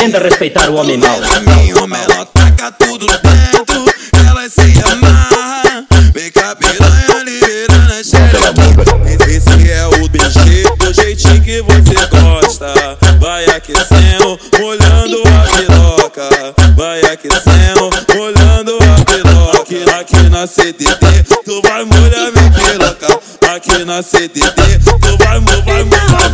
Aprenda a respeitar o homem mau. O menor taca tudo dentro, ela se amarra. Vem cá, piranha, liberando a xerequinha. Esse é o BG, do jeitinho que você gosta. Vai aquecendo, molhando a piroca. Vai aquecendo, molhando a piroca. Aqui, aqui na CDD, tu vai molhar minha piroca. Aqui na CDD, tu vai, vai, vai,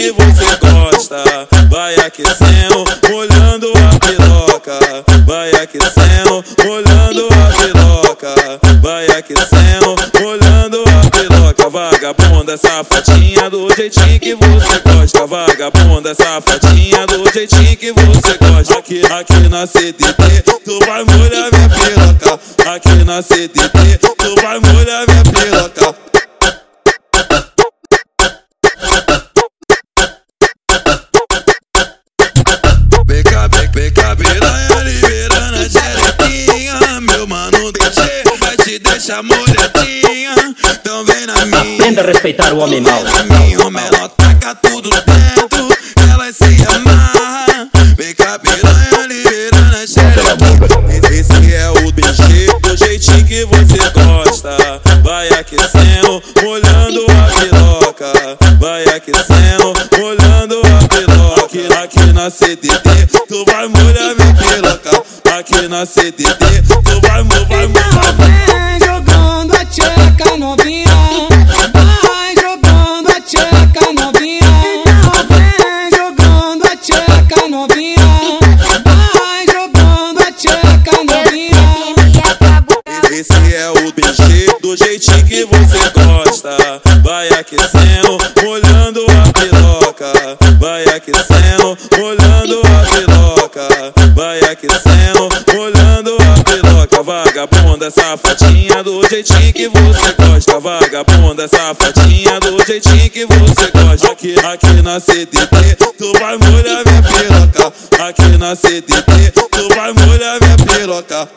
que você gosta. Vai aquecendo, molhando a piroca. Vai aquecendo, molhando a piroca. Vai aquecendo, molhando a piroca. Vagabunda, safadinha, do jeitinho que você gosta. Vagabunda, safadinha, do jeitinho que você gosta. Aqui, aqui na CDT, tu vai molhar minha piroca. Aqui na CDT, vem, cá, piranha, liberando a xerequinha. Meu mano deixe, vai te deixar molhadinha. Então vem na minha, Aprenda a respeitar o homem mau. vem na minha. O menor taca tudo dentro, ela se amarra. Vem cá, piranha, liberando a xerequinha. Esse é o BG, do jeitinho que você gosta. Vai aquecendo, molhando a piroca. Vai aquecendo, molhando. Aqui, na CDD, tu vai molhar minha piroca. Aqui na CDD, tu vai, vai, vai, vai. Vem jogando a tcheca novinha. Vai jogando a tcheca novinha. Vem jogando a tcheca novinha. Vai jogando a tcheca novinha. Esse é o BG, do jeitinho que você gosta. Vai aquecendo, molhando a piroca. Vai aquecendo, molhando a piroca. Vai aquecendo, molhando a piroca. Vagabunda, safadinha, do jeitinho que você gosta. Vagabunda, safadinha, do jeitinho que você gosta. Aqui, aqui na CDT, tu vai molhar minha piroca. Aqui na CDT, tu vai molhar minha piroca.